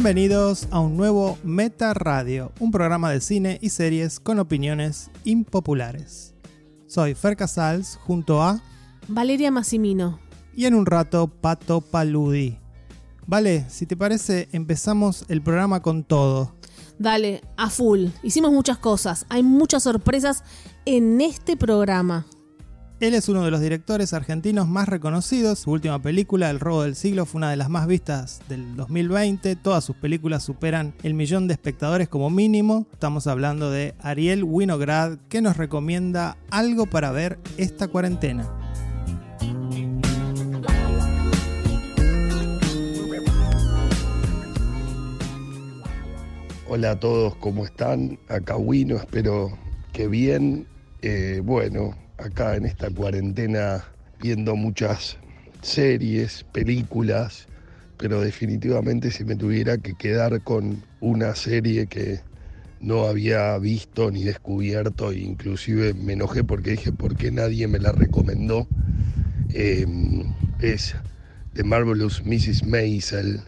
Bienvenidos a un nuevo Meta Radio, un programa de cine y series con opiniones impopulares. Soy Fer Casals junto a Valeria Massimino. y en un rato Pato Paludi. Vale, si te parece, empezamos el programa con todo. Dale, a full. Hicimos muchas cosas. Hay muchas sorpresas en este programa. Él es uno de los directores argentinos más reconocidos. Su última película, El robo del siglo, fue una de las más vistas del 2020. Todas sus películas superan el millón de espectadores como mínimo. Estamos hablando de Ariel Winograd, que nos recomienda algo para ver esta cuarentena. Hola a todos, ¿cómo están? Acá Wino, espero que bien. Eh, bueno, acá en esta cuarentena viendo muchas series, películas, pero definitivamente si me tuviera que quedar con una serie que no había visto ni descubierto, inclusive me enojé porque dije, ¿por qué nadie me la recomendó? Eh, es The Marvelous Mrs. Maisel.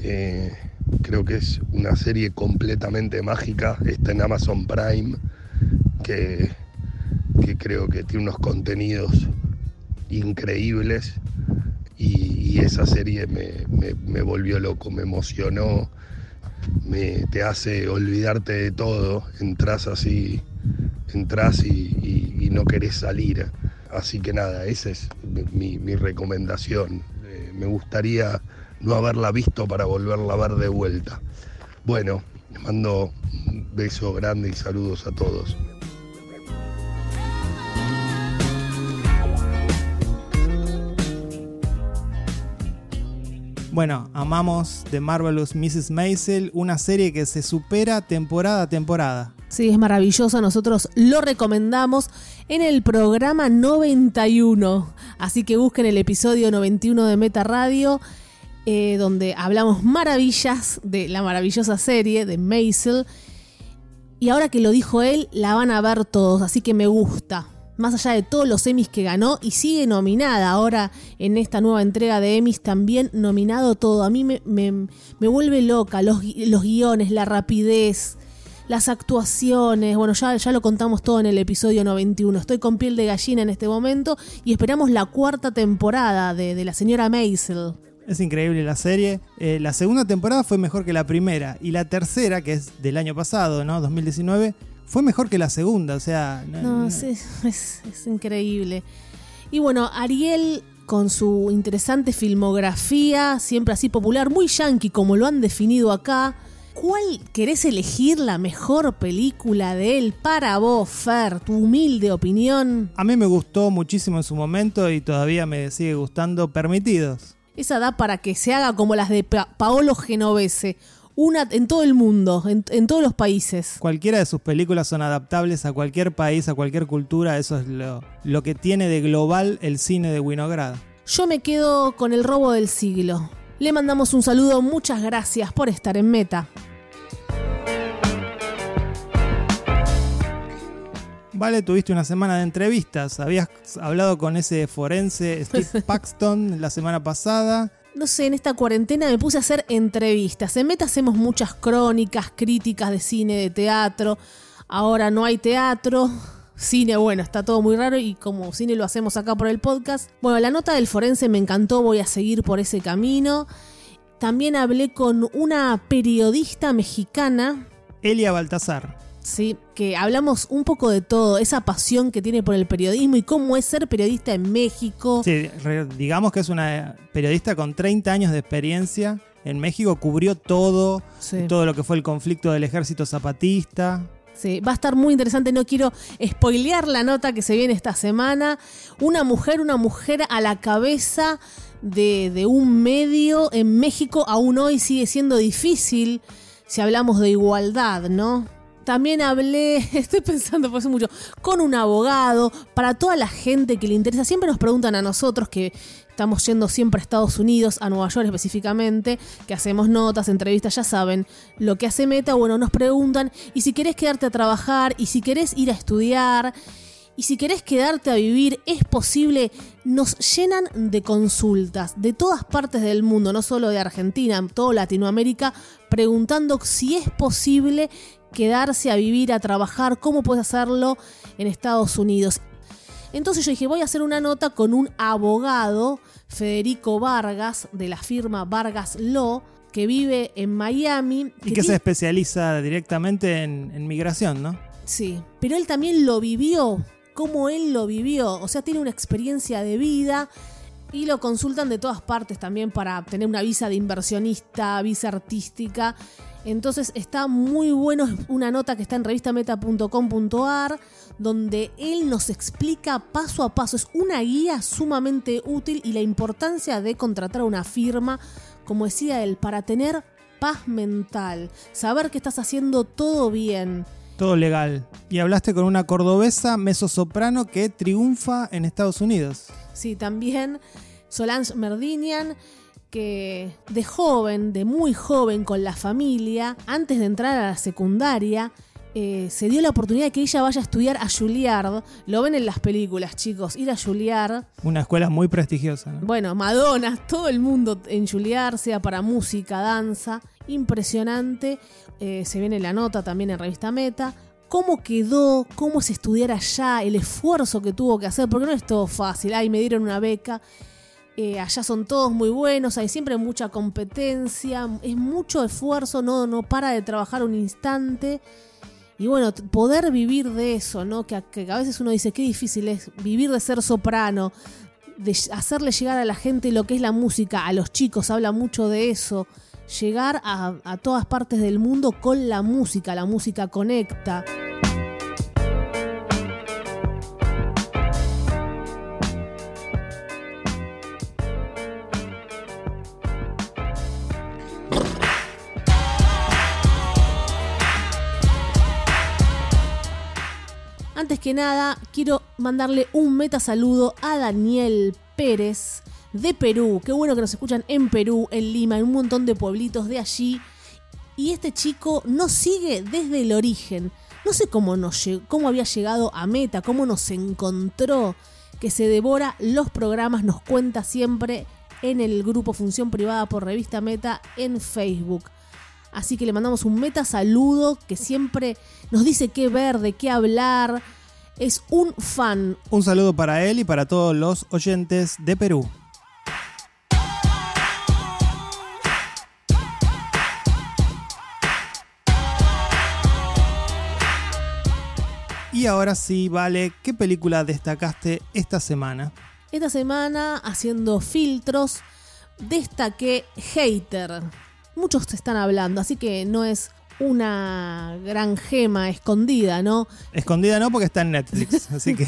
Eh, creo que es una serie completamente mágica, está en Amazon Prime, que, que creo que tiene unos contenidos increíbles y, esa serie me, me- volvió loco, me emocionó, me, te hace olvidarte de todo, entras así, entras y no querés salir. Así que nada, esa es mi, mi recomendación. Eh, me gustaría no haberla visto para volverla a ver de vuelta. Bueno, les mando un beso grande y saludos a todos. Bueno, amamos The Marvelous Mrs. Maisel, una serie que se supera temporada a temporada. Sí, es maravillosa. Nosotros lo recomendamos en el programa 91. Así que busquen el episodio 91 de Meta Radio, eh, donde hablamos maravillas de la maravillosa serie de Maisel. Y ahora que lo dijo él, la van a ver todos, así que me gusta. Más allá de todos los Emmys que ganó y sigue nominada ahora en esta nueva entrega de Emmys también nominado todo. A mí me, me- me vuelve loca los, los guiones, la rapidez, las actuaciones. Bueno, ya, ya lo contamos todo en el episodio 91. Estoy con piel de gallina en este momento y esperamos la cuarta temporada de, de la señora Maisel. Es increíble la serie. Eh, la segunda temporada fue mejor que la primera. Y la tercera, que es del año pasado, ¿no? 2019, fue mejor que la segunda. O sea, no- No, no- sí, es, es increíble. Y bueno, Ariel con su interesante filmografía, siempre así popular, muy yankee como lo han definido acá. ¿Cuál querés elegir la mejor película de él para vos, Fer? Tu humilde opinión. A mí me gustó muchísimo en su momento y todavía me sigue gustando Permitidos. Esa da para que se haga como las de Pa- Paolo Genovese. Una en todo el mundo, en, en todos los países. Cualquiera de sus películas son adaptables a cualquier país, a cualquier cultura. Eso es lo, lo que tiene de global el cine de Winograd. Yo me quedo con el robo del siglo. Le mandamos un saludo, muchas gracias por estar en Meta. Vale, tuviste una semana de entrevistas. Habías hablado con ese forense Steve Paxton la semana pasada. En esta cuarentena me puse a hacer entrevistas. En Meta hacemos muchas crónicas, críticas de cine, de teatro. Ahora no hay teatro. Cine, bueno, está todo muy raro y como cine lo hacemos acá por el podcast. Bueno, la nota del forense me encantó, voy a seguir por ese camino. También hablé con una periodista mexicana Elia Baltasar. Sí, que hablamos un poco de todo, esa pasión que tiene por el periodismo y cómo es ser periodista en México. Sí, digamos que es una periodista con 30 años de experiencia. En México cubrió todo, Sí. todo lo que fue el conflicto del ejército zapatista. Sí, va a estar muy interesante. No quiero spoilear la nota que se viene esta semana. Una mujer, una mujer a la cabeza de, de un medio en México aún hoy sigue siendo difícil si hablamos de igualdad, ¿no? También hablé, estoy pensando por eso mucho, con un abogado, para toda la gente que le interesa. Siempre nos preguntan a nosotros que estamos yendo siempre a Estados Unidos, a Nueva York específicamente, que hacemos notas, entrevistas, ya saben lo que hace Meta. Bueno, nos preguntan, y si querés quedarte a trabajar, y si querés ir a estudiar, y si querés quedarte a vivir, es posible. Nos llenan de consultas de todas partes del mundo, no solo de Argentina, toda Latinoamérica, preguntando si es posible quedarse a vivir, a trabajar, cómo puedes hacerlo en Estados Unidos. Entonces yo dije, voy a hacer una nota con un abogado, Federico Vargas, de la firma Vargas Law, que vive en Miami. Y que, se especializa directamente en, en migración, ¿no? Sí, pero él también lo vivió, como él lo vivió, o sea, tiene una experiencia de vida y lo consultan de todas partes también para tener una visa de inversionista, visa artística. Entonces está muy bueno, una nota que está en revistameta.com.ar, donde él nos explica paso a paso. Es una guía sumamente útil y la importancia de contratar una firma, como decía él, para tener paz mental, saber que estás haciendo todo bien. Todo legal. Y hablaste con una cordobesa soprano que triunfa en Estados Unidos. Sí, también Solange Merdinian que de joven, de muy joven con la familia, antes de entrar a la secundaria, eh, se dio la oportunidad de que ella vaya a estudiar a Juilliard. Lo ven en las películas, chicos, ir a Juilliard. Una escuela muy prestigiosa. Bueno, Madonna, todo el mundo en Juilliard, sea para música, danza. Impresionante. Eh, se viene la nota también en Revista Meta. ¿Cómo quedó? ¿Cómo es estudiar allá? El esfuerzo que tuvo que hacer, porque no es todo fácil. Ay, me dieron una beca. Eh, allá son todos muy buenos, hay siempre mucha competencia, es mucho esfuerzo, no, no para de trabajar un instante. Y bueno, poder vivir de eso, ¿no? Que, a veces uno dice, qué difícil es vivir de ser soprano, de hacerle llegar a la gente lo que es la música, a los chicos, habla mucho de eso. Llegar a, todas partes del mundo con la música, la música conecta. Antes que nada, quiero mandarle un meta saludo a Daniel Pérez de Perú. Qué bueno que nos escuchan en Perú, en Lima, en un montón de pueblitos de allí. Y este chico nos sigue desde el origen. No sé cómo, nos, cómo había llegado a meta, cómo nos encontró, que se devora los programas, nos cuenta siempre en el grupo Función Privada por Revista Meta en Facebook. Así que le mandamos un meta saludo que siempre nos dice qué ver, de qué hablar, es un fan. Un saludo para él y para todos los oyentes de Perú. Y ahora sí, Vale, ¿qué película destacaste esta semana? Esta semana, haciendo filtros, destaqué Hater. Muchos están hablando, así que no es una gran gema escondida, ¿no? Escondida no porque está en Netflix, así que...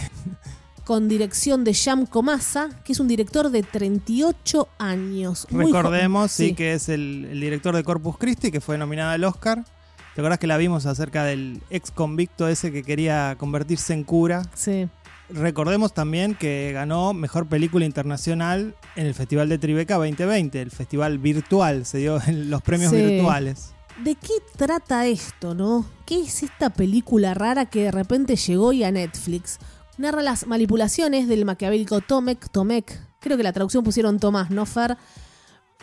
Con dirección de Sham Komasa, que es un director de 38 años. Recordemos, sí. que es el, director de Corpus Christi, que fue nominada al Oscar. ¿Te acuerdas que la vimos acerca del ex convicto ese que quería convertirse en cura? Sí. Recordemos también que ganó Mejor Película Internacional en el Festival de Tribeca 2020, el festival virtual, se dio en los premios virtuales. ¿de qué trata esto, no? ¿Qué es esta película rara que de repente llegó y a Netflix? Narra las manipulaciones del maquiavélico Tomek, Tomek, creo que la traducción pusieron Tomás, ¿no, Fer?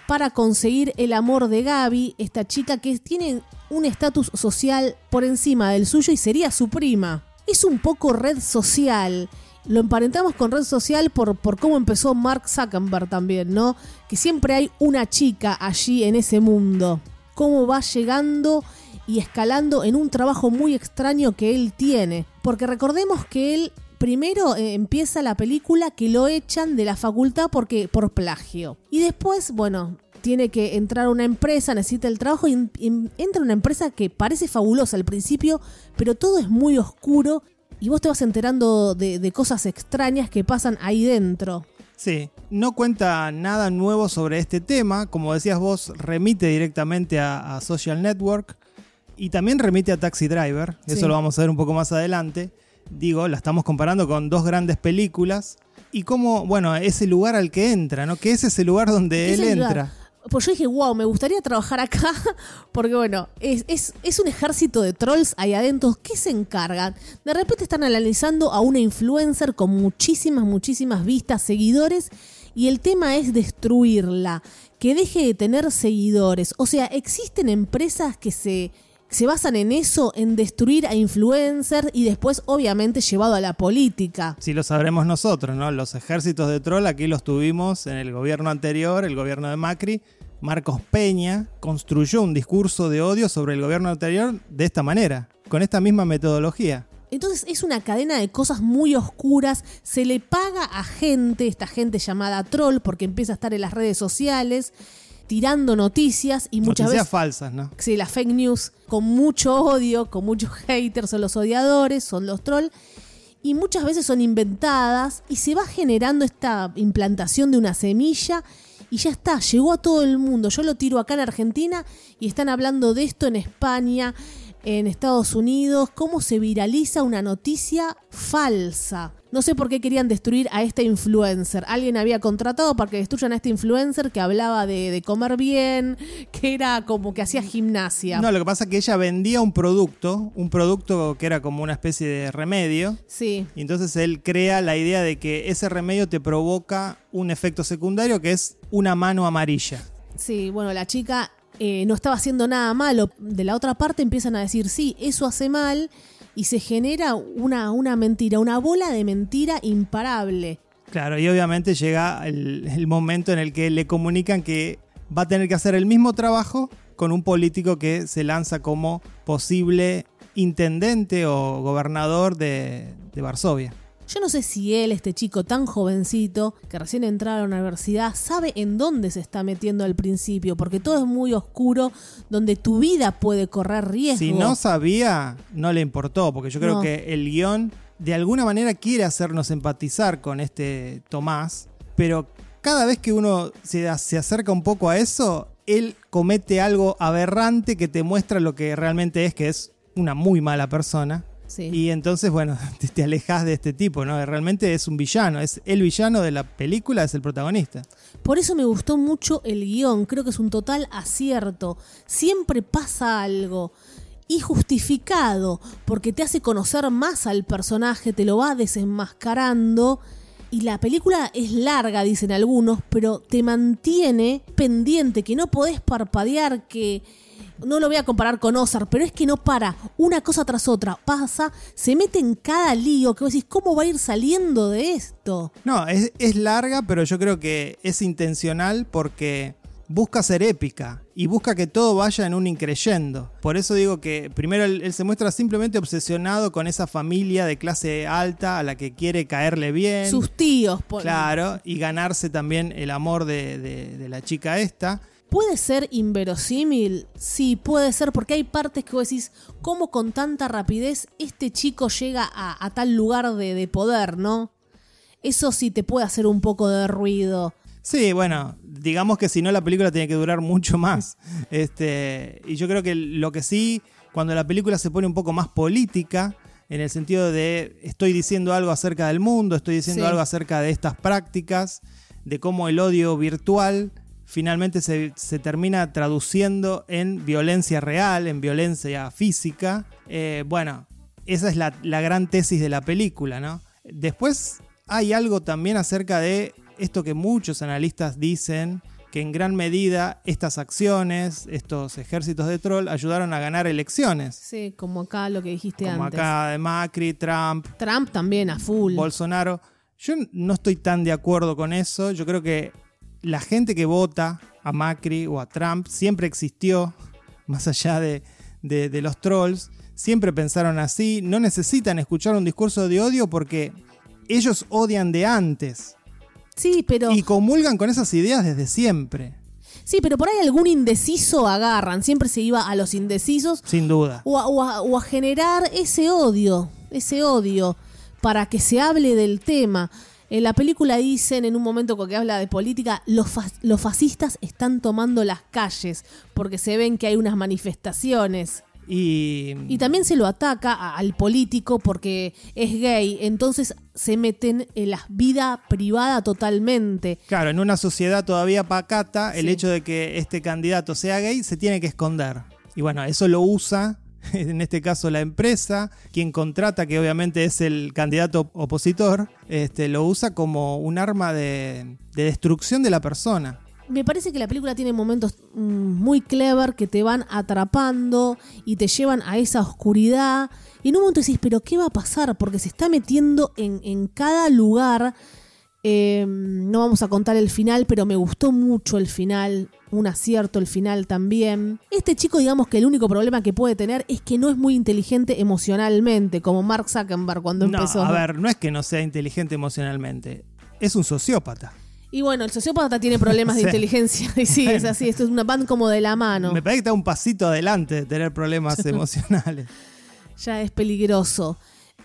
Para conseguir el amor de Gaby, esta chica que tiene un estatus social por encima del suyo y sería su prima. Es un poco red social. Lo emparentamos con red social por, por cómo empezó Mark Zuckerberg también, ¿no? Que siempre hay una chica allí en ese mundo cómo va llegando y escalando en un trabajo muy extraño que él tiene. Porque recordemos que él primero eh, empieza la película que lo echan de la facultad porque por plagio. Y después, bueno, tiene que entrar a una empresa, necesita el trabajo y, y entra a una empresa que parece fabulosa al principio, pero todo es muy oscuro y vos te vas enterando de, de cosas extrañas que pasan ahí dentro. Sí, no cuenta nada nuevo sobre este tema, como decías vos, remite directamente a, a Social Network y también remite a Taxi Driver, Sí. eso lo vamos a ver un poco más adelante. Digo, la estamos comparando con dos grandes películas y cómo, bueno, ese lugar al que entra, ¿no? Que es ese lugar donde ¿Qué es él lugar? entra. Pues yo dije, wow, me gustaría trabajar acá, porque bueno, es, es- es un ejército de trolls ahí adentro. ¿Qué se encargan? De repente están analizando a una influencer con muchísimas, muchísimas vistas, seguidores, y el tema es destruirla, que deje de tener seguidores. O sea, existen empresas que se, se basan en eso, en destruir a influencers y después, obviamente, llevado a la política. Si lo sabremos nosotros, ¿no? Los ejércitos de troll aquí los tuvimos en el gobierno anterior, el gobierno de Macri. Marcos Peña construyó un discurso de odio sobre el gobierno anterior de esta manera, con esta misma metodología. Entonces es una cadena de cosas muy oscuras. Se le paga a gente, esta gente llamada troll, porque empieza a estar en las redes sociales, tirando noticias y muchas Noticias veces. falsas, ¿no? Sí, las fake news con mucho odio, con muchos haters, son los odiadores, son los trolls. Y muchas veces son inventadas y se va generando esta implantación de una semilla y ya está, llegó a todo el mundo. Yo lo tiro acá en Argentina y están hablando de esto en España, en Estados Unidos, cómo se viraliza una noticia falsa. No sé por qué querían destruir a este influencer. Alguien había contratado para que destruyan a este influencer que hablaba de, de comer bien, que era como que hacía gimnasia. No, lo que pasa es que ella vendía un producto, un producto que era como una especie de remedio, Sí, y entonces él crea la idea de que ese remedio te provoca un efecto secundario que es una mano amarilla. sí, bueno, la chica eh, no estaba haciendo nada malo. De la otra parte empiezan a decir, sí, eso hace mal y se genera una, una mentira, una bola de mentira imparable. Claro, y obviamente llega el, momento en el que le comunican que va a tener que hacer el mismo trabajo con un político que se lanza como posible intendente o gobernador de, de Varsovia. Yo no sé si él, este chico tan jovencito, que recién entrado a la universidad, sabe en dónde se está metiendo al principio, porque todo es muy oscuro, donde tu vida puede correr riesgo. Si no sabía, no le importó, porque yo creo No. que el guion de alguna manera quiere hacernos empatizar con este Tomás, pero cada vez que uno se, se acerca un poco a eso, él comete algo aberrante que te muestra lo que realmente es, que es una muy mala persona. Sí. Y entonces, bueno, te, te alejas de este tipo, ¿no? Realmente es un villano, es el villano de la película, es el protagonista. Por eso me gustó mucho el guion, creo que es un total acierto. Siempre pasa algo. Y justificado, porque te hace conocer más al personaje, te lo va desenmascarando. Y la película es larga, dicen algunos, pero te mantiene pendiente, que no podés parpadear, que no lo voy a comparar con Ozark, pero es que no para, una cosa tras otra, pasa, se mete en cada lío, que vos decís, ¿cómo va a ir saliendo de esto? No, es, es larga, pero yo creo que es intencional porque busca ser épica y busca que todo vaya en un increyendo. Por eso digo que primero él, él se muestra simplemente obsesionado con esa familia de clase alta a la que quiere caerle bien. Sus tíos, por Claro, y ganarse también el amor de, de- de la chica esta. ¿Puede ser inverosímil? Sí, puede ser, porque hay partes que vos decís, ¿cómo con tanta rapidez este chico llega a, a tal lugar de, de poder, no? Eso sí te puede hacer un poco de ruido. Sí, bueno, digamos que si no la película tiene que durar mucho más. Este, y yo creo que lo que sí, cuando la película se pone un poco más política, en el sentido de estoy diciendo algo acerca del mundo, estoy diciendo Sí. algo acerca de estas prácticas, de cómo el odio virtual finalmente se, se termina traduciendo en violencia real, en violencia física. Eh, bueno, esa es la, la gran tesis de la película, ¿no? Después hay algo también acerca de esto que muchos analistas dicen, que en gran medida estas acciones, estos ejércitos de troll ayudaron a ganar elecciones. Sí, como acá lo que dijiste Como antes. acá de Macri, Trump, Trump también a full. Bolsonaro. Yo no estoy tan de acuerdo con eso. Yo creo que la gente que vota a Macri o a Trump siempre existió, más allá de, de- de los trolls. Siempre pensaron así. No necesitan escuchar un discurso de odio porque ellos odian de antes sí, pero y comulgan con esas ideas desde siempre. Sí, pero por ahí algún indeciso agarran. Siempre se iba a los indecisos Sin duda. o a, o a- o a generar ese odio, ese odio, para que se hable del tema. En la película dicen, en un momento que habla de política, los, fa- los fascistas están tomando las calles porque se ven que hay unas manifestaciones. Y, Y también se lo ataca a- al político porque es gay, entonces se meten en la vida privada totalmente. claro, en una sociedad todavía pacata, el hecho de que este candidato sea gay se tiene que esconder. Y bueno, eso lo usa, en este caso la empresa, quien contrata, que obviamente es el candidato opositor, este, lo usa como un arma de, de destrucción de la persona. Me parece que la película tiene momentos mm, muy clever que te van atrapando y te llevan a esa oscuridad. Y en un momento decís, pero ¿qué va a pasar? Porque se está metiendo en, en cada lugar. Eh, no vamos a contar el final, pero me gustó mucho el final. Un acierto el final también. Este chico, digamos que el único problema que puede tener es que no es muy inteligente emocionalmente, como Mark Zuckerberg cuando No, empezó. a ver, no es que no sea inteligente emocionalmente, es un sociópata. Y bueno, el sociópata tiene problemas de Sí. inteligencia. Y sí, es así. Esto es una van como de la mano. Me parece que está un pasito adelante de tener problemas emocionales. ya es peligroso.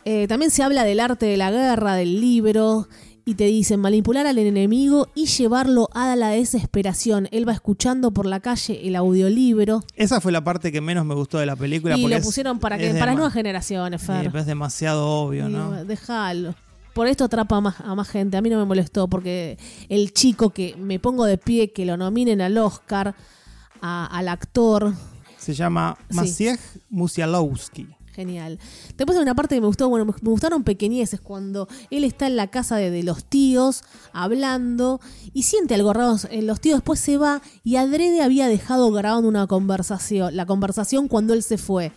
Eh, también se habla del arte de la guerra, del libro, y te dicen manipular al enemigo y llevarlo a la desesperación. Él va escuchando por la calle el audiolibro Esa fue la parte que menos me gustó de la película. y porque lo pusieron para que es para nuevas generaciones, Sí, Fer. es demasiado obvio, ¿no? Déjalo. Por esto atrapa a más, a más gente. A mí no me molestó porque el chico que me pongo de pie, que lo nominen al Oscar, a- al actor, Se llama Sí. Maciej Musialowski. Genial. Después hay una parte que me gustó, bueno, me gustaron pequeñeces cuando él está en la casa de, de los tíos hablando y siente algo raro en los tíos, después se va y adrede había dejado grabando una conversación, la conversación cuando él se fue.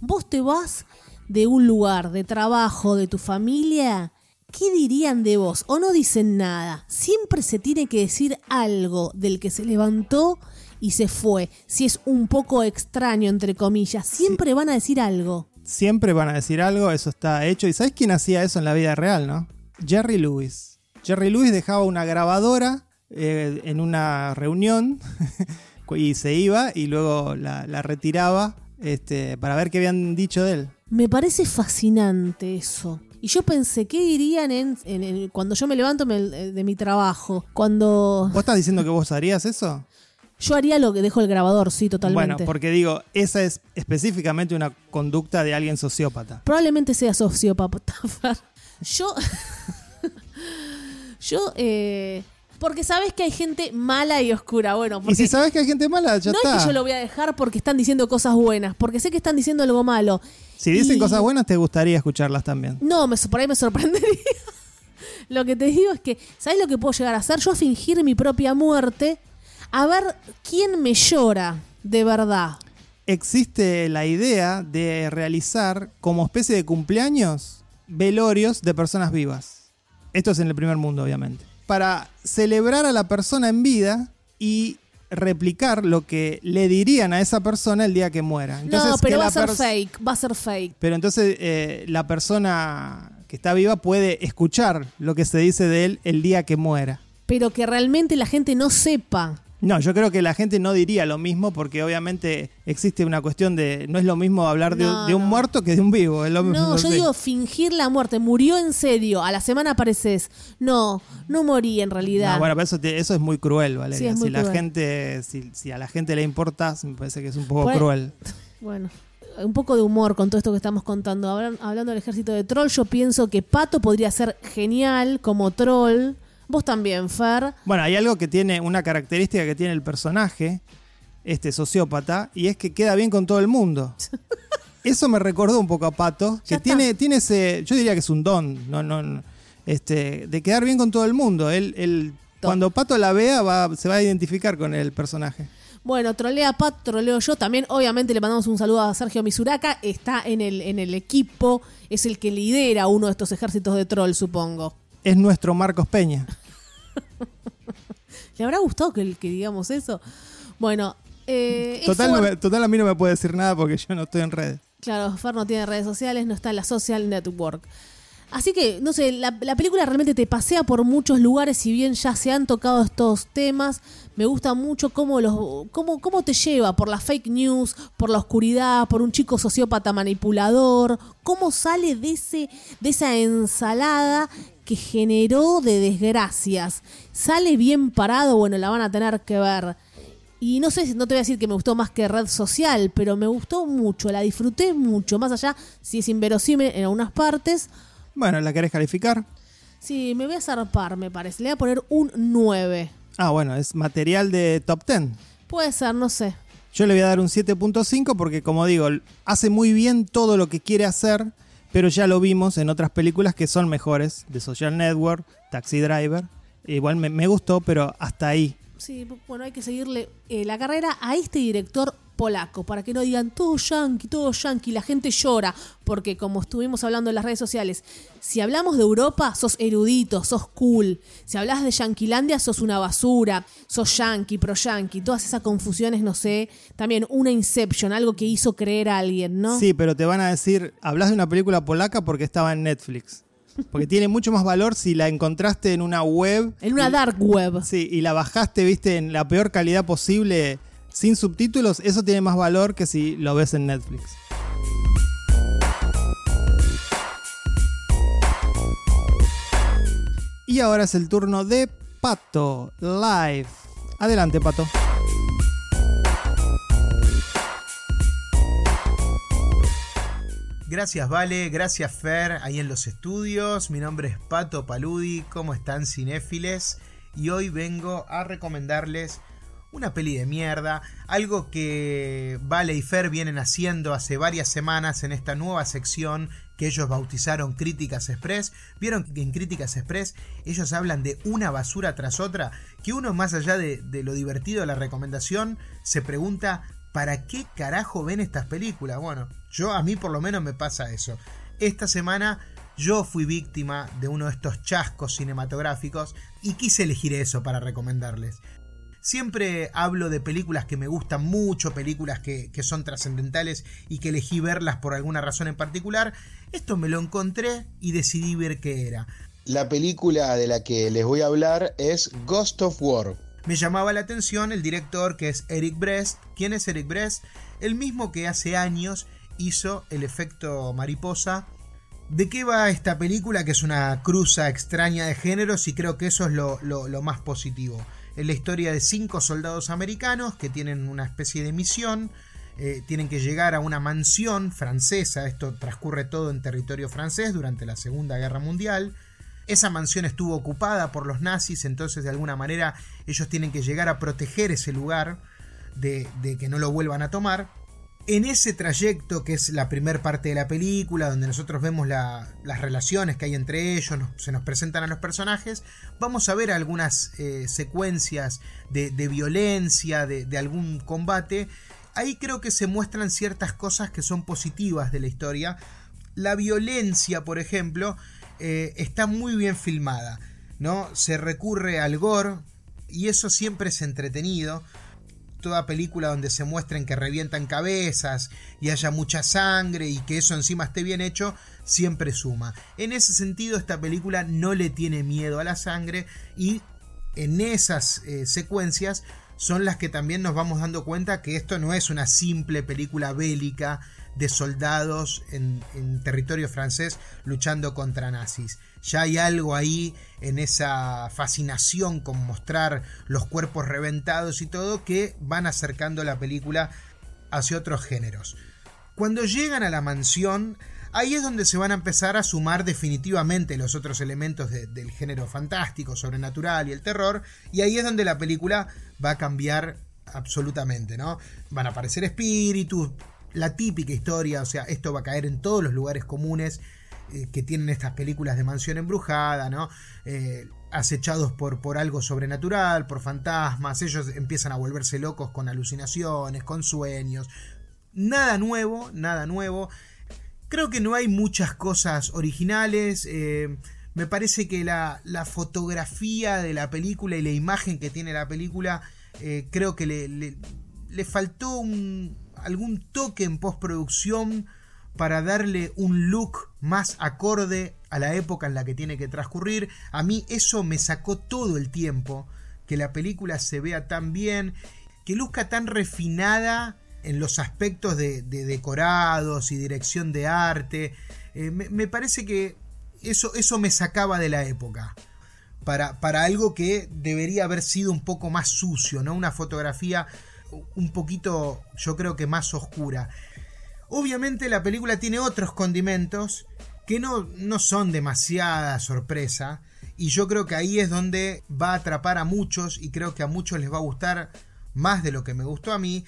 Vos te vas de un lugar de trabajo, de tu familia, ¿qué dirían de vos? O no dicen nada. Siempre se tiene que decir algo del que se levantó y se fue. Si es un poco extraño, entre comillas, siempre van a decir algo. Siempre van a decir algo, eso está hecho. ¿Y sabes quién hacía eso en la vida real, no? Jerry Lewis. Jerry Lewis dejaba una grabadora eh, en una reunión y se iba y luego la, la retiraba este, para ver qué habían dicho de él. Me parece fascinante eso. Y yo pensé, ¿qué dirían en, en- en- cuando yo me levanto me- de mi trabajo? Cuando ¿Vos estás diciendo que vos harías eso? Yo haría lo que dejo el grabador, sí, totalmente. Bueno, porque digo, esa es específicamente una conducta de alguien sociópata. Probablemente sea sociópata. Yo. yo, eh, Porque sabes que hay gente mala y oscura. Bueno, porque Y si sabes que hay gente mala, ya no está. es que yo lo voy a dejar porque están diciendo cosas buenas, porque sé que están diciendo algo malo. Si dicen Y- cosas buenas, te gustaría escucharlas también. No, me, por ahí me sorprendería. lo que te digo es que, ¿sabes lo que puedo llegar a hacer? Yo a fingir mi propia muerte, a ver quién me llora de verdad. Existe la idea de realizar como especie de cumpleaños velorios de personas vivas. Esto es en el primer mundo, obviamente. Para celebrar a la persona en vida y replicar lo que le dirían a esa persona el día que muera. Entonces, no, pero que va a ser fake, va a ser fake. Pero entonces eh, la persona que está viva puede escuchar lo que se dice de él el día que muera. Pero que realmente la gente no sepa. No, yo creo que la gente no diría lo mismo porque obviamente existe una cuestión de... No es lo mismo hablar de, No, de un no. muerto que de un vivo. es lo mismo, No, yo sé. digo fingir la muerte. Murió en serio. A la semana apareces. No, no morí en realidad. No, bueno, pero eso, te- eso es muy cruel, Valeria. Sí, es muy si la gente, si, si a la gente le importas, me parece que es un poco cruel. Bueno, un poco de humor con todo esto que estamos contando. Hablan- hablando del ejército de troll, yo pienso que Pato podría ser genial como troll. Vos también, Fer. Bueno, hay algo que tiene, una característica que tiene el personaje, este sociópata, y es que queda bien con todo el mundo. Eso me recordó un poco a Pato, que tiene, tiene ese, yo diría que es un don, no, no, no, este, de quedar bien con todo el mundo. Él, él- cuando Pato la vea, va, se va a identificar con el personaje. Bueno, trolea Pat, troleo yo. También, obviamente, le mandamos un saludo a Sergio Misuraka. Está en el, en el equipo. Es el que lidera uno de estos ejércitos de troll, supongo. Es nuestro Marcos Peña. ¿Le habrá gustado que, que digamos eso? Bueno, eh, Total, no total, a mí no me puede decir nada porque yo no estoy en redes. Claro, Fer no tiene redes sociales, no está en la social network. Así que, no sé, la, la película realmente te pasea por muchos lugares, si bien ya se han tocado estos temas, me gusta mucho cómo, los, cómo, cómo te lleva por la fake news, por la oscuridad, por un chico sociópata manipulador, cómo sale de, ese, de esa ensalada que generó de desgracias. Sale bien parado, bueno, la van a tener que ver. Y no sé, no te voy a decir que me gustó más que red social, pero me gustó mucho, la disfruté mucho, más allá si es inverosímil en algunas partes. Bueno, ¿la querés calificar? Sí, me voy a zarpar, me parece. Le voy a poner un 9. Ah, bueno, es material de top 10. Puede ser, no sé. Yo le voy a dar un 7.5 porque, como digo, hace muy bien todo lo que quiere hacer, pero ya lo vimos en otras películas que son mejores, de Social Network, Taxi Driver. Igual me, me gustó, pero hasta ahí. Sí, bueno, hay que seguirle eh, la carrera a este director polaco, para que no digan todo yankee, todo yankee, la gente llora, porque como estuvimos hablando en las redes sociales, si hablamos de Europa, sos erudito, sos cool, si hablas de Yanquilandia, sos una basura, sos yankee, pro yankee, todas esas confusiones, no sé, también una Inception, algo que hizo creer a alguien, ¿no? Sí, pero te van a decir, hablas de una película polaca porque estaba en Netflix. Porque tiene mucho más valor si la encontraste en una web. En una dark web. Sí, y la bajaste, viste, en la peor calidad posible, sin subtítulos. Eso tiene más valor que si lo ves en Netflix. Y ahora es el turno de Pato Live. Adelante, Pato. Gracias Vale, gracias Fer, ahí en los estudios. Mi nombre es Pato Paludi, ¿cómo están cinéfiles? Y hoy vengo a recomendarles una peli de mierda, algo que Vale y Fer vienen haciendo hace varias semanas en esta nueva sección que ellos bautizaron Críticas Express. Vieron que en Críticas Express ellos hablan de una basura tras otra, que uno más allá de, de lo divertido de la recomendación se pregunta ¿para qué carajo ven estas películas? Bueno, yo a mí por lo menos me pasa eso. Esta semana yo fui víctima de uno de estos chascos cinematográficos y quise elegir eso para recomendarles. Siempre hablo de películas que me gustan mucho, películas que, que son trascendentales y que elegí verlas por alguna razón en particular. Esto me lo encontré y decidí ver qué era. La película de la que les voy a hablar es Ghost of War. Me llamaba la atención el director que es Eric Brest. ¿Quién es Eric Brest? El mismo que hace años hizo el efecto mariposa. ¿De qué va esta película? Que es una cruza extraña de géneros y creo que eso es lo, más positivo. Es la historia de cinco soldados americanos que tienen una especie de misión. Eh, tienen que llegar a una mansión francesa. Esto transcurre todo en territorio francés durante la Segunda Guerra Mundial. Esa mansión estuvo ocupada por los nazis, entonces de alguna manera ellos tienen que llegar a proteger ese lugar de, que no lo vuelvan a tomar. En ese trayecto, que es la primera parte de la película, donde nosotros vemos la, las relaciones que hay entre ellos, se nos presentan a los personajes, vamos a ver algunas eh, secuencias de, violencia, de, algún combate. Ahí creo que se muestran ciertas cosas que son positivas de la historia. La violencia, por ejemplo, eh, está muy bien filmada, ¿no? Se recurre al gore y eso siempre es entretenido toda película donde se muestren que revientan cabezas y haya mucha sangre y que eso encima esté bien hecho, siempre suma. En ese sentido, esta película no le tiene miedo a la sangre y en esas eh, secuencias son las que también nos vamos dando cuenta que esto no es una simple película bélica de soldados en, territorio francés luchando contra nazis. Ya hay algo ahí en esa fascinación con mostrar los cuerpos reventados y todo que van acercando la película hacia otros géneros. Cuando llegan a la mansión, ahí es donde se van a empezar a sumar definitivamente los otros elementos de, del género fantástico, sobrenatural y el terror, y ahí es donde la película va a cambiar absolutamente, ¿no? Van a aparecer espíritus, la típica historia, o sea, esto va a caer en todos los lugares comunes eh, que tienen estas películas de mansión embrujada, ¿no? Eh, acechados por, por algo sobrenatural, por fantasmas, ellos empiezan a volverse locos con alucinaciones, con sueños. Nada nuevo, nada nuevo. Creo que no hay muchas cosas originales. Eh, me parece que la, la, fotografía de la película y la imagen que tiene la película, creo que le, le, le faltó un, algún toque en postproducción para darle un look más acorde a la época en la que tiene que transcurrir. A mí eso me sacó todo el tiempo, que la película se vea tan bien, que luzca tan refinada en los aspectos de, decorados y dirección de arte. Eh, me, parece que eso, eso me sacaba de la época. Para, para, algo que debería haber sido un poco más sucio, ¿no? Una fotografía un poquito, yo creo que más oscura. Obviamente la película tiene otros condimentos que no, no son demasiada sorpresa. Y yo creo que ahí es donde va a atrapar a muchos y creo que a muchos les va a gustar más de lo que me gustó a mí.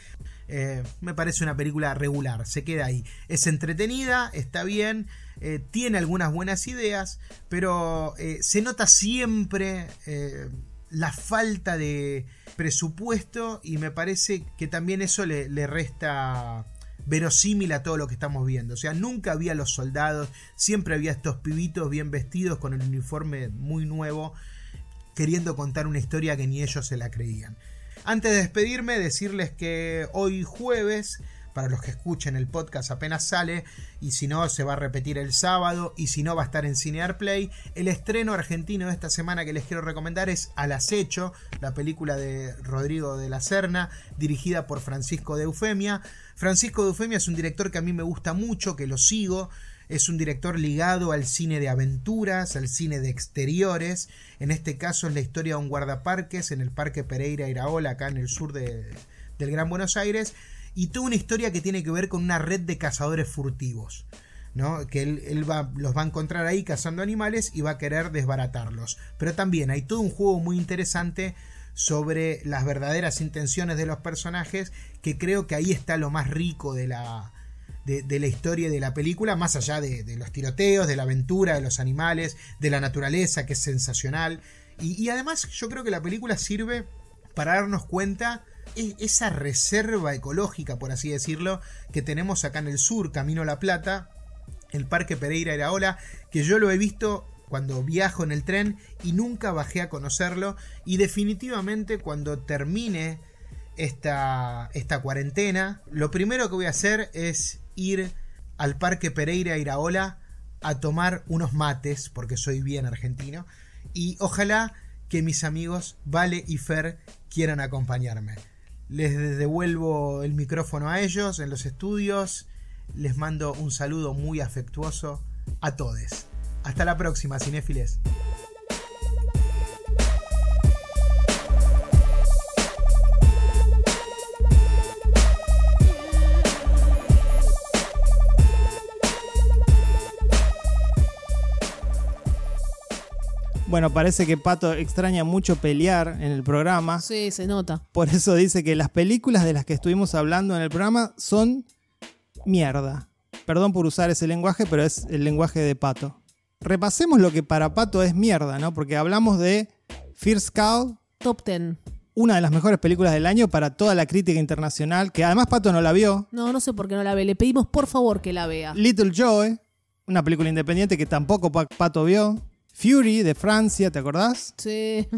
Eh, me parece una película regular, se queda ahí. Es entretenida, está bien, eh, tiene algunas buenas ideas, pero eh, se nota siempre la falta de presupuesto y me parece que también eso le, le resta verosímil a todo lo que estamos viendo. O sea, nunca había los soldados, siempre había estos pibitos bien vestidos con el uniforme muy nuevo, queriendo contar una historia que ni ellos se la creían. Antes de despedirme, decirles que hoy jueves para los que escuchen el podcast apenas sale, y si no se va a repetir el sábado, y si no va a estar en Cinear Play. El estreno argentino de esta semana que les quiero recomendar es Al Acecho, la película de Rodrigo de la Serna, dirigida por Francisco de Eufemia. Francisco de Eufemia es un director que a mí me gusta mucho, que lo sigo. Es un director ligado al cine de aventuras, al cine de exteriores. En este caso es la historia de un guardaparques en el Parque Pereira Iraola, acá en el sur de, del Gran Buenos Aires y toda una historia que tiene que ver con una red de cazadores furtivos. ¿no? que él, va, los va a encontrar ahí cazando animales y va a querer desbaratarlos. Pero también hay todo un juego muy interesante sobre las verdaderas intenciones de los personajes, que creo que ahí está lo más rico de la, de, la historia de la película, más allá de, los tiroteos, de la aventura, de los animales, de la naturaleza, que es sensacional. Y además yo creo que la película sirve para darnos cuenta esa reserva ecológica, por así decirlo, que tenemos acá en el sur, Camino a La Plata, el Parque Pereira Eraola, que yo lo he visto cuando viajo en el tren y nunca bajé a conocerlo y definitivamente cuando termine esta, esta cuarentena, lo primero que voy a hacer es ir al Parque Pereira Iraola a tomar unos mates, porque soy bien argentino, y ojalá que mis amigos Vale y Fer quieran acompañarme. Les devuelvo el micrófono a ellos en los estudios. Les mando un saludo muy afectuoso a todos. Hasta la próxima, cinéfiles. Bueno, parece que Pato extraña mucho pelear en el programa. Sí, se nota. Por eso dice que las películas de las que estuvimos hablando en el programa son mierda. Perdón por usar ese lenguaje, pero es el lenguaje de Pato. Repasemos lo que para Pato es mierda, ¿no? Porque hablamos de First Cow. Top Ten. Una de las mejores películas del año para toda la crítica internacional, que además Pato no la vio. No, no sé por qué no la ve. Le pedimos por favor que la vea. Little Joy, una película independiente que tampoco Pato vio. Fury de Francia, ¿te acordás? Sí.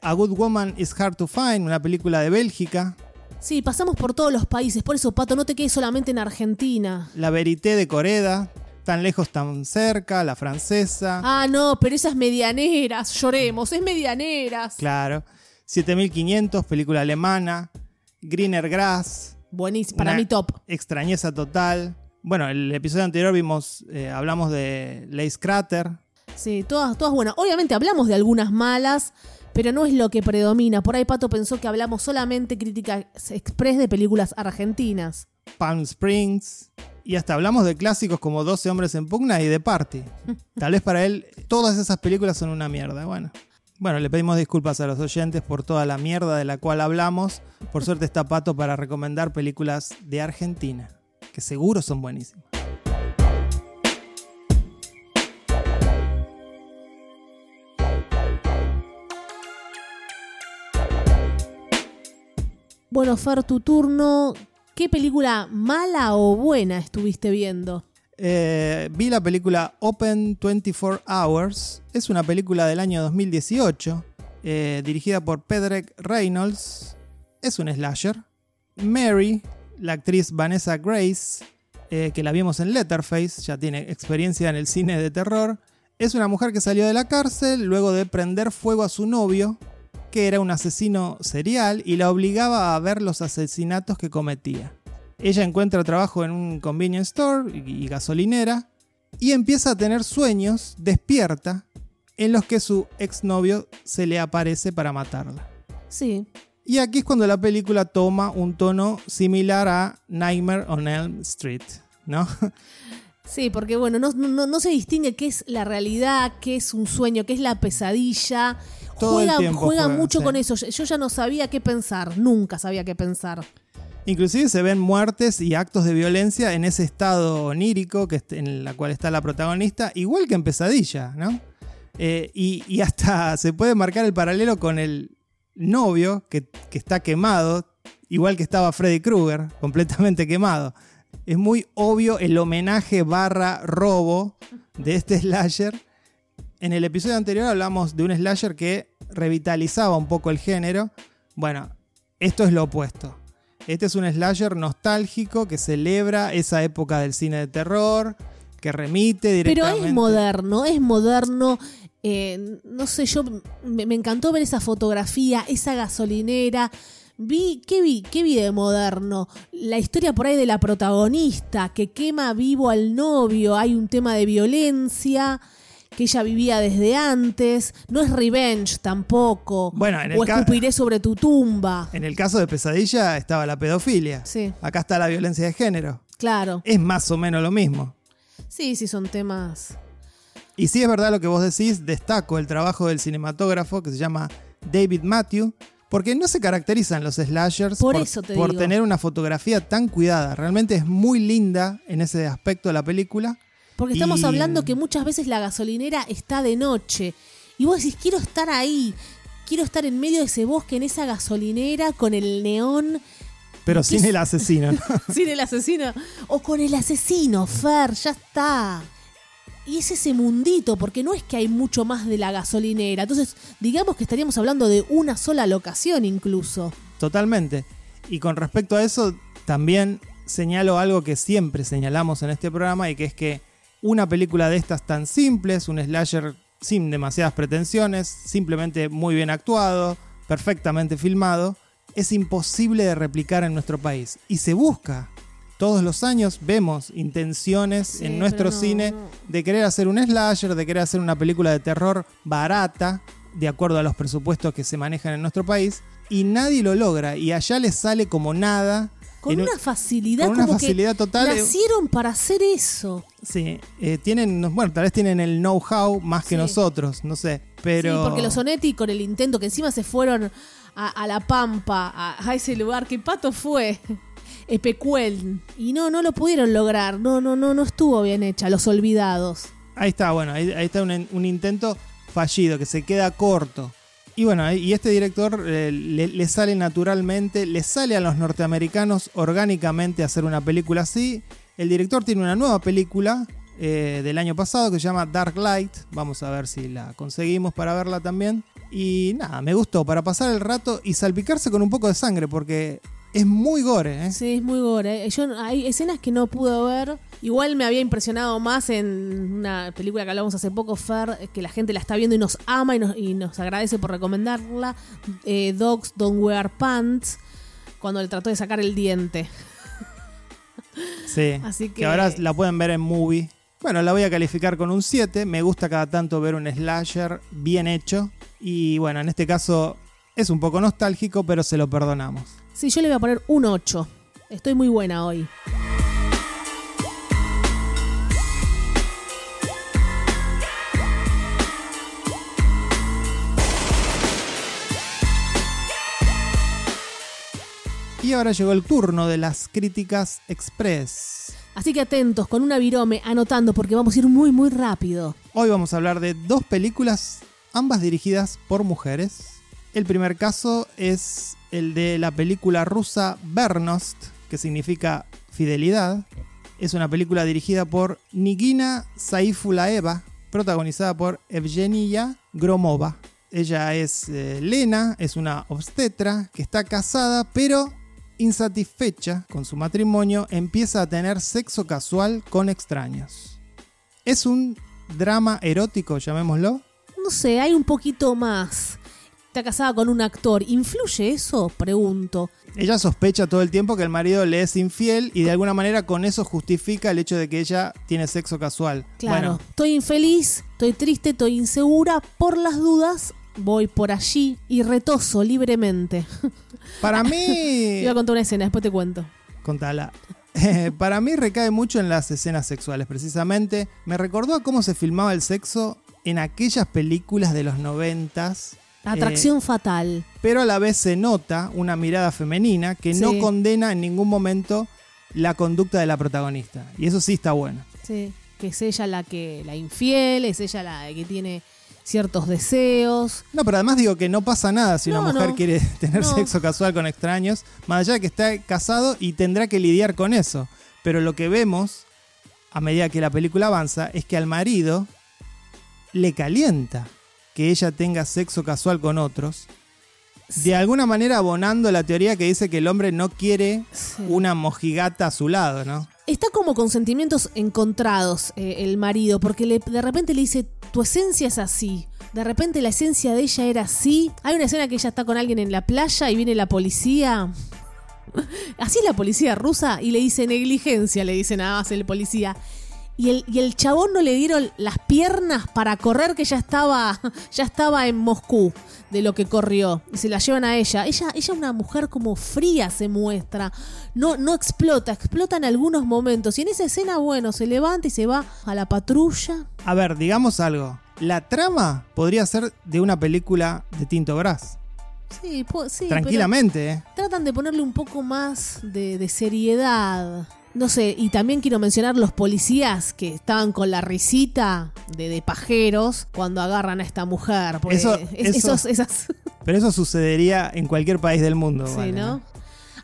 A Good Woman is Hard to Find, una película de Bélgica. Sí, pasamos por todos los países, por eso, Pato, no te quedes solamente en Argentina. La Verité de Coreda, tan lejos, tan cerca, la francesa. Ah, no, pero esas medianeras, lloremos, es medianeras. Claro. 7500, película alemana. Greener Grass. Buenísimo, para mi top. Extrañeza total. Bueno, el episodio anterior vimos, eh, hablamos de Lace Crater, Sí, todas, todas buenas. Obviamente hablamos de algunas malas, pero no es lo que predomina. Por ahí Pato pensó que hablamos solamente crítica express de películas argentinas. Palm Springs. Y hasta hablamos de clásicos como 12 hombres en pugna y The Party. Tal vez para él todas esas películas son una mierda. Bueno. Bueno, le pedimos disculpas a los oyentes por toda la mierda de la cual hablamos. Por suerte está Pato para recomendar películas de Argentina, que seguro son buenísimas. Bueno, Fer, tu turno. ¿Qué película mala o buena estuviste viendo? Eh, vi la película Open 24 Hours. Es una película del año 2018, eh, dirigida por Pedrek Reynolds. Es un slasher. Mary, la actriz Vanessa Grace, eh, que la vimos en Letterface, ya tiene experiencia en el cine de terror. Es una mujer que salió de la cárcel luego de prender fuego a su novio, que era un asesino serial, y la obligaba a ver los asesinatos que cometía. Ella encuentra trabajo en un convenience store y gasolinera y empieza a tener sueños, despierta, en los que su exnovio se le aparece para matarla. Sí. Y aquí es cuando la película toma un tono similar a Nightmare on Elm Street, ¿no? Sí, porque bueno, no, no, no se distingue qué es la realidad, qué es un sueño, qué es la pesadilla. Todo el juega tiempo juega juega, mucho sí. con eso. Yo ya no sabía qué pensar, nunca sabía qué pensar. Inclusive se ven muertes y actos de violencia en ese estado onírico que en la cual está la protagonista, igual que en Pesadilla, ¿no? Eh, y, y hasta se puede marcar el paralelo con el novio que, que está quemado, igual que estaba Freddy Krueger, completamente quemado. Es muy obvio el homenaje barra robo de este slasher. En el episodio anterior hablamos de un slasher que revitalizaba un poco el género. Bueno, esto es lo opuesto. Este es un slasher nostálgico que celebra esa época del cine de terror, que remite Pero directamente. es moderno, es moderno. eh, no sé, yo me, me encantó ver esa fotografía, esa gasolinera. Vi, ¿qué vi? ¿Qué vi de moderno? La historia por ahí de la protagonista que quema vivo al novio, hay un tema de violencia que ella vivía desde antes, no es revenge tampoco, Bueno, en el o escupiré sobre tu tumba. En el caso de Pesadilla estaba la pedofilia. Sí, Acá está la violencia de género. claro. Es más o menos lo mismo. Sí, sí, son temas. Y sí es verdad lo que vos decís, destaco el trabajo del cinematógrafo que se llama David Matthew, porque no se caracterizan los slashers Por eso te por digo. tener una fotografía tan cuidada. Realmente es muy linda en ese aspecto de la película. Porque estamos Y- hablando que muchas veces la gasolinera está de noche. Y vos decís, quiero estar ahí. Quiero estar en medio de ese bosque, en esa gasolinera, con el neón, Pero ¿Qué sin es? el asesino. ¿no? sin el asesino. O con el asesino, Fer, ya está. Y es ese mundito, porque no es que hay mucho más de la gasolinera. Entonces, digamos que estaríamos hablando de una sola locación incluso. Totalmente. Y con respecto a eso, también señalo algo que siempre señalamos en este programa y que es que una película de estas tan simples, un slasher sin demasiadas pretensiones, simplemente muy bien actuado, perfectamente filmado, es imposible de replicar en nuestro país. Y se busca. Todos los años vemos intenciones Sí, en nuestro no, cine no. de querer hacer un slasher, de querer hacer una película de terror barata, de acuerdo a los presupuestos que se manejan en nuestro país, y nadie lo logra, y allá les sale como nada. Con una facilidad, con una como facilidad que total, eh. nacieron para hacer eso. Sí, eh, tienen, bueno, tal vez tienen el know-how más que Sí. nosotros, no sé, pero... Sí, porque los Sonetti con el intento que encima se fueron a, a La Pampa, a, a ese lugar que Pato fue, Epecuel, y no, no lo pudieron lograr, no, no, no, no estuvo bien hecha, Los Olvidados. Ahí está, bueno, ahí, ahí está un, un intento fallido, que se queda corto. Y bueno, y este director eh, le, le sale naturalmente, le sale a los norteamericanos orgánicamente hacer una película así. El director tiene una nueva película eh, del año pasado que se llama Dark Light. Vamos a ver si la conseguimos para verla también. Y nada, me gustó para pasar el rato y salpicarse con un poco de sangre porque es muy gore. ¿eh? Sí, es muy gore. Yo, hay escenas que no pude ver. Igual me había impresionado más en una película que hablamos hace poco, Fer, que la gente la está viendo y nos ama y nos, y nos agradece por recomendarla. eh, Dogs Don't Wear Pants, cuando le trató de sacar el diente. Sí, Así que- ahora la pueden ver en movie. Bueno, la voy a calificar con un 7. Me gusta cada tanto ver un slasher bien hecho. Y bueno, en este caso es un poco nostálgico, pero se lo perdonamos. Sí, yo le voy a poner un 8. Estoy muy buena hoy. Y ahora llegó el turno de las críticas express. Así que atentos, con una virome, anotando, porque vamos a ir muy, muy rápido. Hoy vamos a hablar de dos películas, ambas dirigidas por mujeres. El primer caso es el de la película rusa Vernost, que significa fidelidad. Es una película dirigida por Nigina Saifulaeva, protagonizada por Evgenia Gromova. Ella es eh, Lena, es una obstetra que está casada, pero insatisfecha con su matrimonio, empieza a tener sexo casual con extraños. Es un drama erótico, llamémoslo. No sé, hay un poquito más. Está casada con un actor. ¿Influye eso? Pregunto. Ella sospecha todo el tiempo que el marido le es infiel y de alguna manera con eso justifica el hecho de que ella tiene sexo casual. Claro. Bueno, Estoy infeliz, estoy triste, estoy insegura. Por las dudas, voy por allí y retoso libremente. para mí... Iba a contar una escena, después te cuento. Contala. Eh, para mí recae mucho en las escenas sexuales, precisamente. Me recordó a cómo se filmaba el sexo en aquellas películas de los noventas. Atracción fatal. pero a la vez se nota una mirada femenina que no condena en ningún momento la conducta de la protagonista. Y eso sí está bueno. Sí. Que es ella la que la infiel, es ella la que tiene ciertos deseos. No, pero además digo que no pasa nada si No, una mujer no. quiere tener No. sexo casual con extraños, más allá de que está casado y tendrá que lidiar con eso. Pero lo que vemos a medida que la película avanza es que al marido le calienta que ella tenga sexo casual con otros, de alguna manera abonando la teoría que dice que el hombre no quiere Sí. una mojigata a su lado, ¿no? Está como con sentimientos encontrados eh, el marido, porque le- de repente le dice, tu esencia es así. De repente la esencia de ella era así. Hay una escena que ella está con alguien en la playa y viene la policía. Así es la policía rusa y le dice negligencia, le dice nada más el policía. Y el, y el chabón no le dieron las piernas para correr que ya estaba, ya estaba en Moscú de lo que corrió. Y se la llevan a ella. Ella, ella una mujer como fría se muestra. No, no explota, explota en algunos momentos. Y en esa escena, bueno, se levanta y se va a la patrulla. A ver, digamos algo. La trama podría ser de una película de Tinto Brass. Sí, sí, Tranquilamente, ¿eh? tratan de ponerle un poco más de, de seriedad. No sé, y también quiero mencionar los policías que estaban con la risita de, de pajeros cuando agarran a esta mujer. Eso- es- eso- esos- esas, Pero eso sucedería en cualquier país del mundo. sí, vale, ¿no?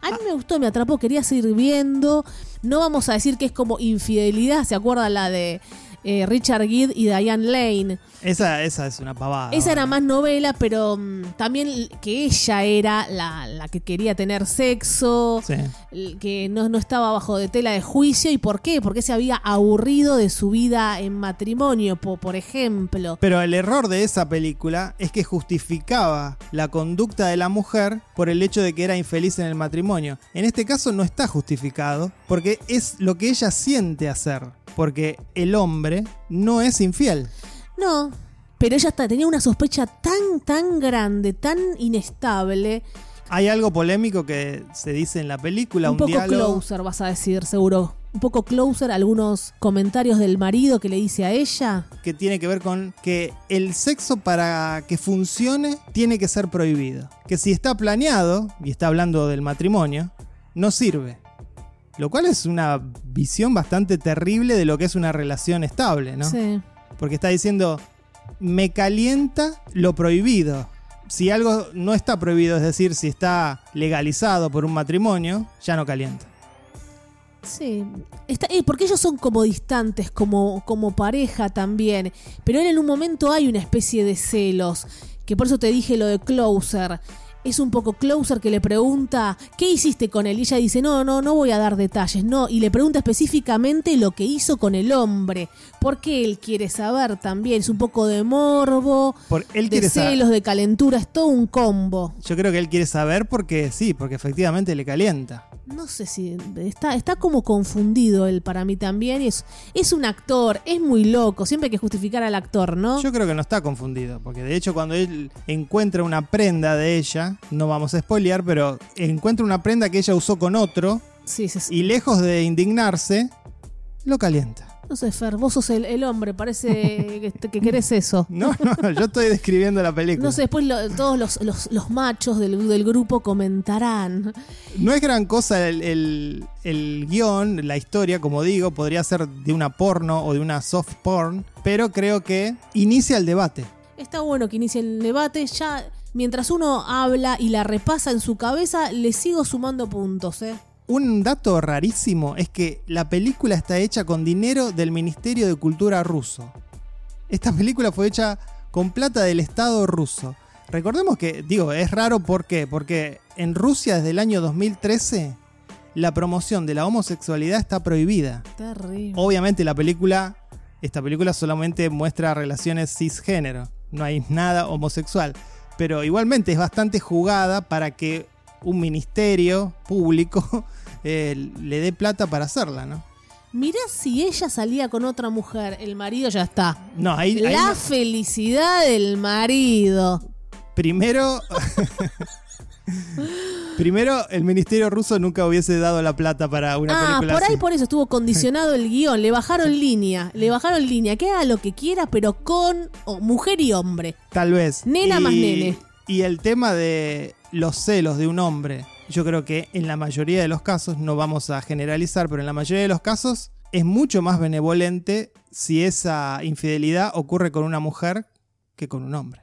A mí me gustó, me atrapó, quería seguir viendo. No vamos a decir que es como infidelidad, ¿se acuerda la de eh, Richard Gere y Diane Lane? Esa, esa es una pavada. Esa era más novela, pero mm, también que ella era la, la que quería tener sexo, Sí. que no, no estaba bajo de tela de juicio. ¿Y por qué? Porque se había aburrido de su vida en matrimonio, po- por ejemplo. Pero el error de esa película es que justificaba la conducta de la mujer por el hecho de que era infeliz en el matrimonio. En este caso no está justificado porque es lo que ella siente hacer. Porque el hombre no es infiel. No, pero ella tenía una sospecha tan, tan grande, tan inestable. Hay algo polémico que se dice en la película, un un, poco diálogo. closer, vas a decir, seguro. Un poco closer, algunos comentarios del marido que le dice a ella. que tiene que ver con que el sexo para que funcione tiene que ser prohibido. Que si está planeado, y está hablando del matrimonio, no sirve. Lo cual es una visión bastante terrible de lo que es una relación estable, ¿no? Sí. Porque está diciendo, me calienta lo prohibido. Si algo no está prohibido, es decir, si está legalizado por un matrimonio, ya no calienta. Sí, Está, eh, porque ellos son como distantes, como, como pareja también. Pero él en un momento hay una especie de celos, que por eso te dije lo de Closer. Es un poco Closer que le pregunta, ¿qué hiciste con él? Y ella dice, no, no, no voy a dar detalles, no. Y le pregunta específicamente lo que hizo con el hombre. Porque él quiere saber también, es un poco de morbo, Por, él de saber. celos, de calentura, es todo un combo. Yo creo que él quiere saber porque sí, porque efectivamente le calienta. No sé si está, está como confundido él para mí también. Es, es un actor, es muy loco. Siempre hay que justificar al actor, ¿no? Yo creo que no está confundido, porque de hecho cuando él encuentra una prenda de ella, no vamos a spoilear, pero encuentra una prenda que ella usó con otro Sí, sí, sí. y lejos de indignarse, lo calienta. No sé, Fer, vos sos el, el hombre, parece que, que querés eso. No, no, yo estoy describiendo la película. No sé, después lo- todos los, los- los machos del, del grupo comentarán. No es gran cosa el, el- el guion, la historia, como digo, podría ser de una porno o de una soft porn, pero creo que inicia el debate. Está bueno que inicie el debate. Ya mientras uno habla y la repasa en su cabeza, le sigo sumando puntos, ¿eh? Un dato rarísimo es que la película está hecha con dinero del Ministerio de Cultura ruso. Esta película fue hecha con plata del Estado ruso. Recordemos que, digo, es raro ¿por qué? Porque en Rusia desde el año 2013 la promoción de la homosexualidad está prohibida. Terrible. Obviamente la película, esta película solamente muestra relaciones cisgénero, no hay nada homosexual, pero igualmente es bastante jugada para que un ministerio público eh, le dé plata para hacerla, ¿no? Mirá si ella salía con otra mujer, el marido ya está. No, ahí, La felicidad del marido. primero Primero, el ministerio ruso nunca hubiese dado la plata para una ah, película por ahí así. por eso estuvo condicionado el guion. Le bajaron línea. Le bajaron línea. Que haga lo que quiera, pero con oh, mujer y hombre. Tal vez. Nena más nene. Y el tema de los celos de un hombre, yo creo que en la mayoría de los casos, no vamos a generalizar, pero en la mayoría de los casos es mucho más benevolente si esa infidelidad ocurre con una mujer que con un hombre.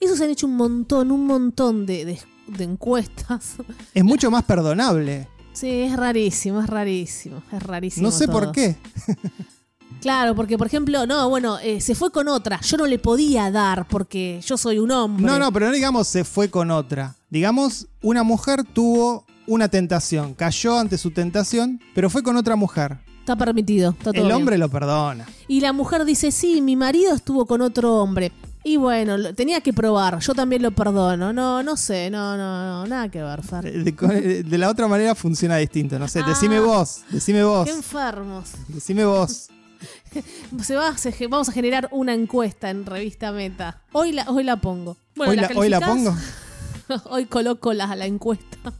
Eso se han hecho un montón, un montón de, de- de encuestas. Es mucho más perdonable. Sí, es rarísimo, es rarísimo, es rarísimo. No sé por qué. Claro, porque por ejemplo, no, bueno, eh, se fue con otra. Yo no le podía dar porque yo soy un hombre. No, no, pero no digamos se fue con otra. Digamos, una mujer tuvo una tentación, cayó ante su tentación, pero fue con otra mujer. Está permitido, está todo El bien. hombre lo perdona. Y la mujer dice, sí, mi marido estuvo con otro hombre. Y bueno, tenía que probar, yo también lo perdono. No, no sé, no, no, no, nada que ver, Fer. De, de- de la otra manera funciona distinto. No sé, Ah. decime vos, decime vos, Qué enfermos. decime vos. Se va, vamos a generar una encuesta en Revista Meta. Hoy la, hoy la pongo. Bueno, hoy, la, hoy la pongo. hoy coloco la, la encuesta.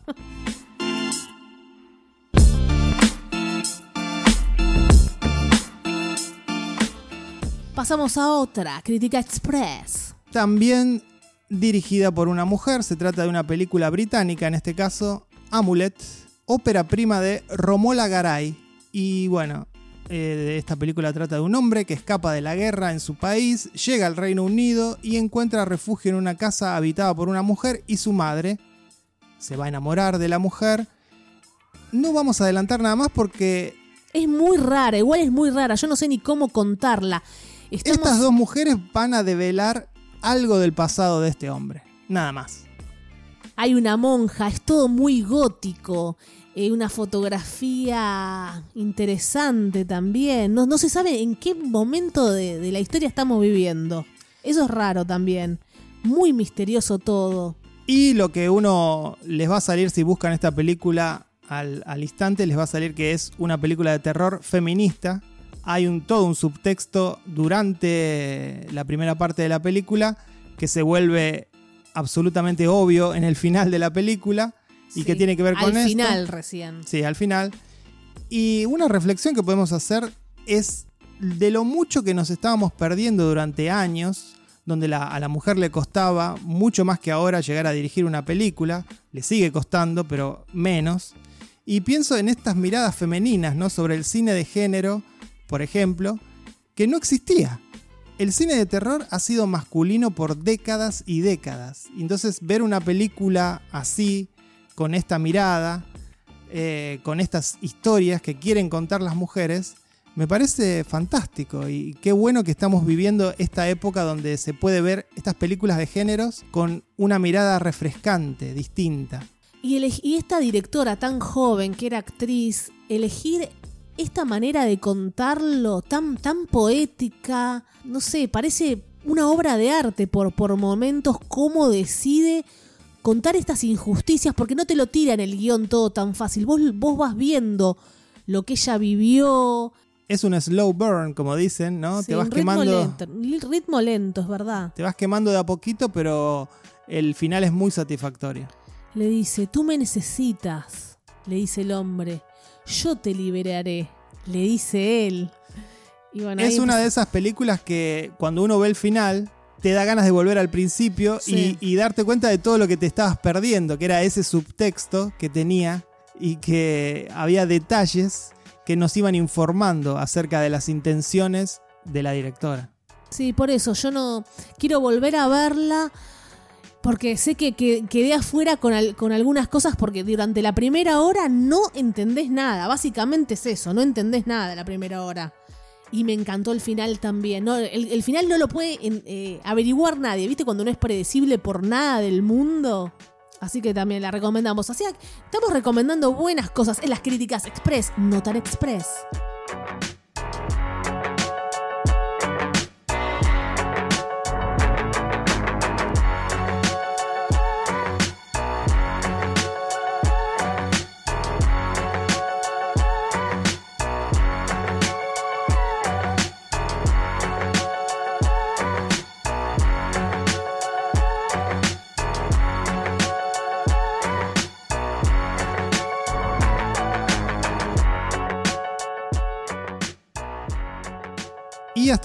Pasamos a otra, Crítica Express. También dirigida por una mujer, se trata de una película británica, en este caso, Amulet, ópera prima de Romola Garay. Y bueno, eh, esta película trata de un hombre que escapa de la guerra en su país, llega al Reino Unido y encuentra refugio en una casa habitada por una mujer y su madre. Se va a enamorar de la mujer. No vamos a adelantar nada más porque Es muy rara, igual es muy rara, yo no sé ni cómo contarla. Estamos- estas dos mujeres van a develar algo del pasado de este hombre. Nada más. Hay una monja, es todo muy gótico. Eh, una fotografía interesante también. No, no se sabe en qué momento de, de la historia estamos viviendo. Eso es raro también. Muy misterioso todo. Y lo que uno les va a salir si buscan esta película al, al instante, les va a salir que es una película de terror feminista. Hay un, todo un subtexto durante la primera parte de la película que se vuelve absolutamente obvio en el final de la película y Sí, que tiene que ver con Al esto. final recién. Sí, al final. Y una reflexión que podemos hacer es de lo mucho que nos estábamos perdiendo durante años, donde la- a la mujer le costaba mucho más que ahora llegar a dirigir una película, le sigue costando, pero menos. Y pienso en estas miradas femeninas, ¿no? Sobre el cine de género, por ejemplo, que no existía. El cine de terror ha sido masculino por décadas y décadas. Entonces ver una película así, con esta mirada, eh, con estas historias que quieren contar las mujeres, me parece fantástico y qué bueno que estamos viviendo esta época donde se puede ver estas películas de géneros con una mirada refrescante, distinta. Y, y esta directora tan joven, que era actriz, elegir esta manera de contarlo tan, tan poética, no sé, parece una obra de arte por, por momentos, cómo decide contar estas injusticias, porque no te lo tira en el guion todo tan fácil, vos, vos vas viendo lo que ella vivió. Es un slow burn, como dicen, ¿no? Sí, te vas un ritmo quemando. lento, ritmo lento, es verdad. Te vas quemando de a poquito, pero el final es muy satisfactorio. Le dice, tú me necesitas, le dice el hombre, yo te liberaré, le dice él. Y bueno, Es ahí una de esas películas que cuando uno ve el final te da ganas de volver al principio Sí. y, y darte cuenta de todo lo que te estabas perdiendo, que era ese subtexto que tenía y que había detalles que nos iban informando acerca de las intenciones de la directora. Sí, por eso yo no quiero volver a verla porque sé que, que- quedé afuera con, al- con algunas cosas porque durante la primera hora no entendés nada. Básicamente es eso, no entendés nada la primera hora. Y me encantó el final también. El, final no lo puede eh, averiguar nadie, ¿viste? Cuando no es predecible por nada del mundo. Así que también la recomendamos. Así que estamos recomendando buenas cosas en las críticas express, no tan express.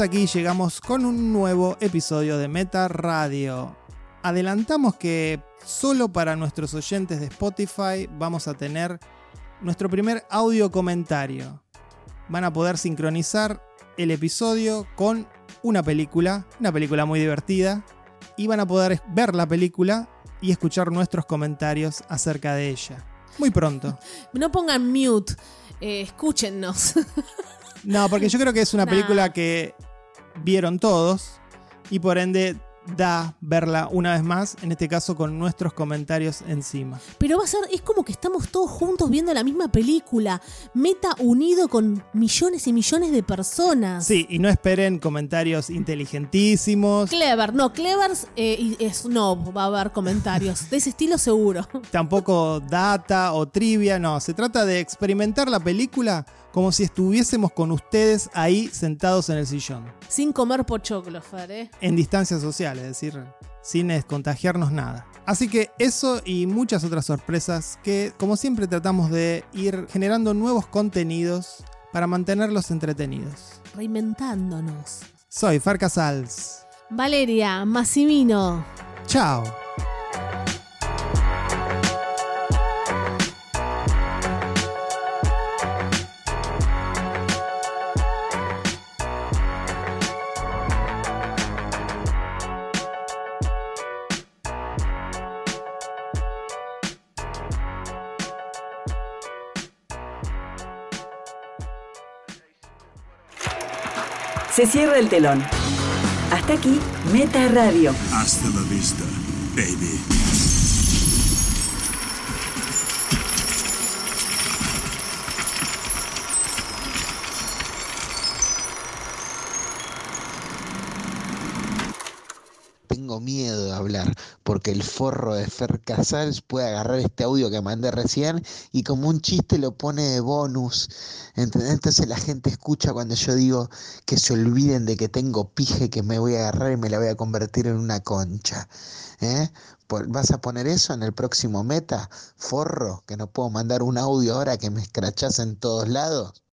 Hasta aquí llegamos con un nuevo episodio de Meta Radio. Adelantamos que solo para nuestros oyentes de Spotify vamos a tener nuestro primer audio comentario. Van a poder sincronizar el episodio con una película, una película muy divertida, y van a poder ver la película y escuchar nuestros comentarios acerca de ella. Muy pronto. No pongan mute, eh, escúchennos. No, porque yo creo que es una película que vieron todos y por ende da verla una vez más, en este caso con nuestros comentarios encima. Pero va a ser, es como que estamos todos juntos viendo la misma película, meta unido con millones y millones de personas. Sí, y no esperen comentarios inteligentísimos. Clever, no, Clevers eh, es no va a haber comentarios de ese estilo seguro. Tampoco data o trivia, no, se trata de experimentar la película como si estuviésemos con ustedes ahí sentados en el sillón. Sin comer pochoclo, Fer, ¿eh? En distancia social, es decir, sin contagiarnos nada. Así que eso y muchas otras sorpresas que, como siempre, tratamos de ir generando nuevos contenidos para mantenerlos entretenidos. Reinventándonos. Soy Far Casals. Valeria, Massimino. Chao. Se cierra el telón. Hasta aquí, Meta Radio. Hasta la vista, baby. Tengo miedo de hablar porque el forro de Fer Casals puede agarrar este audio que mandé recién y como un chiste lo pone de bonus. Entonces la gente escucha cuando yo digo que se olviden de que tengo pije que me voy a agarrar y me la voy a convertir en una concha. ¿eh? ¿Vas a poner eso en el próximo meta? Forro, que no puedo mandar un audio ahora que me escrachás en todos lados.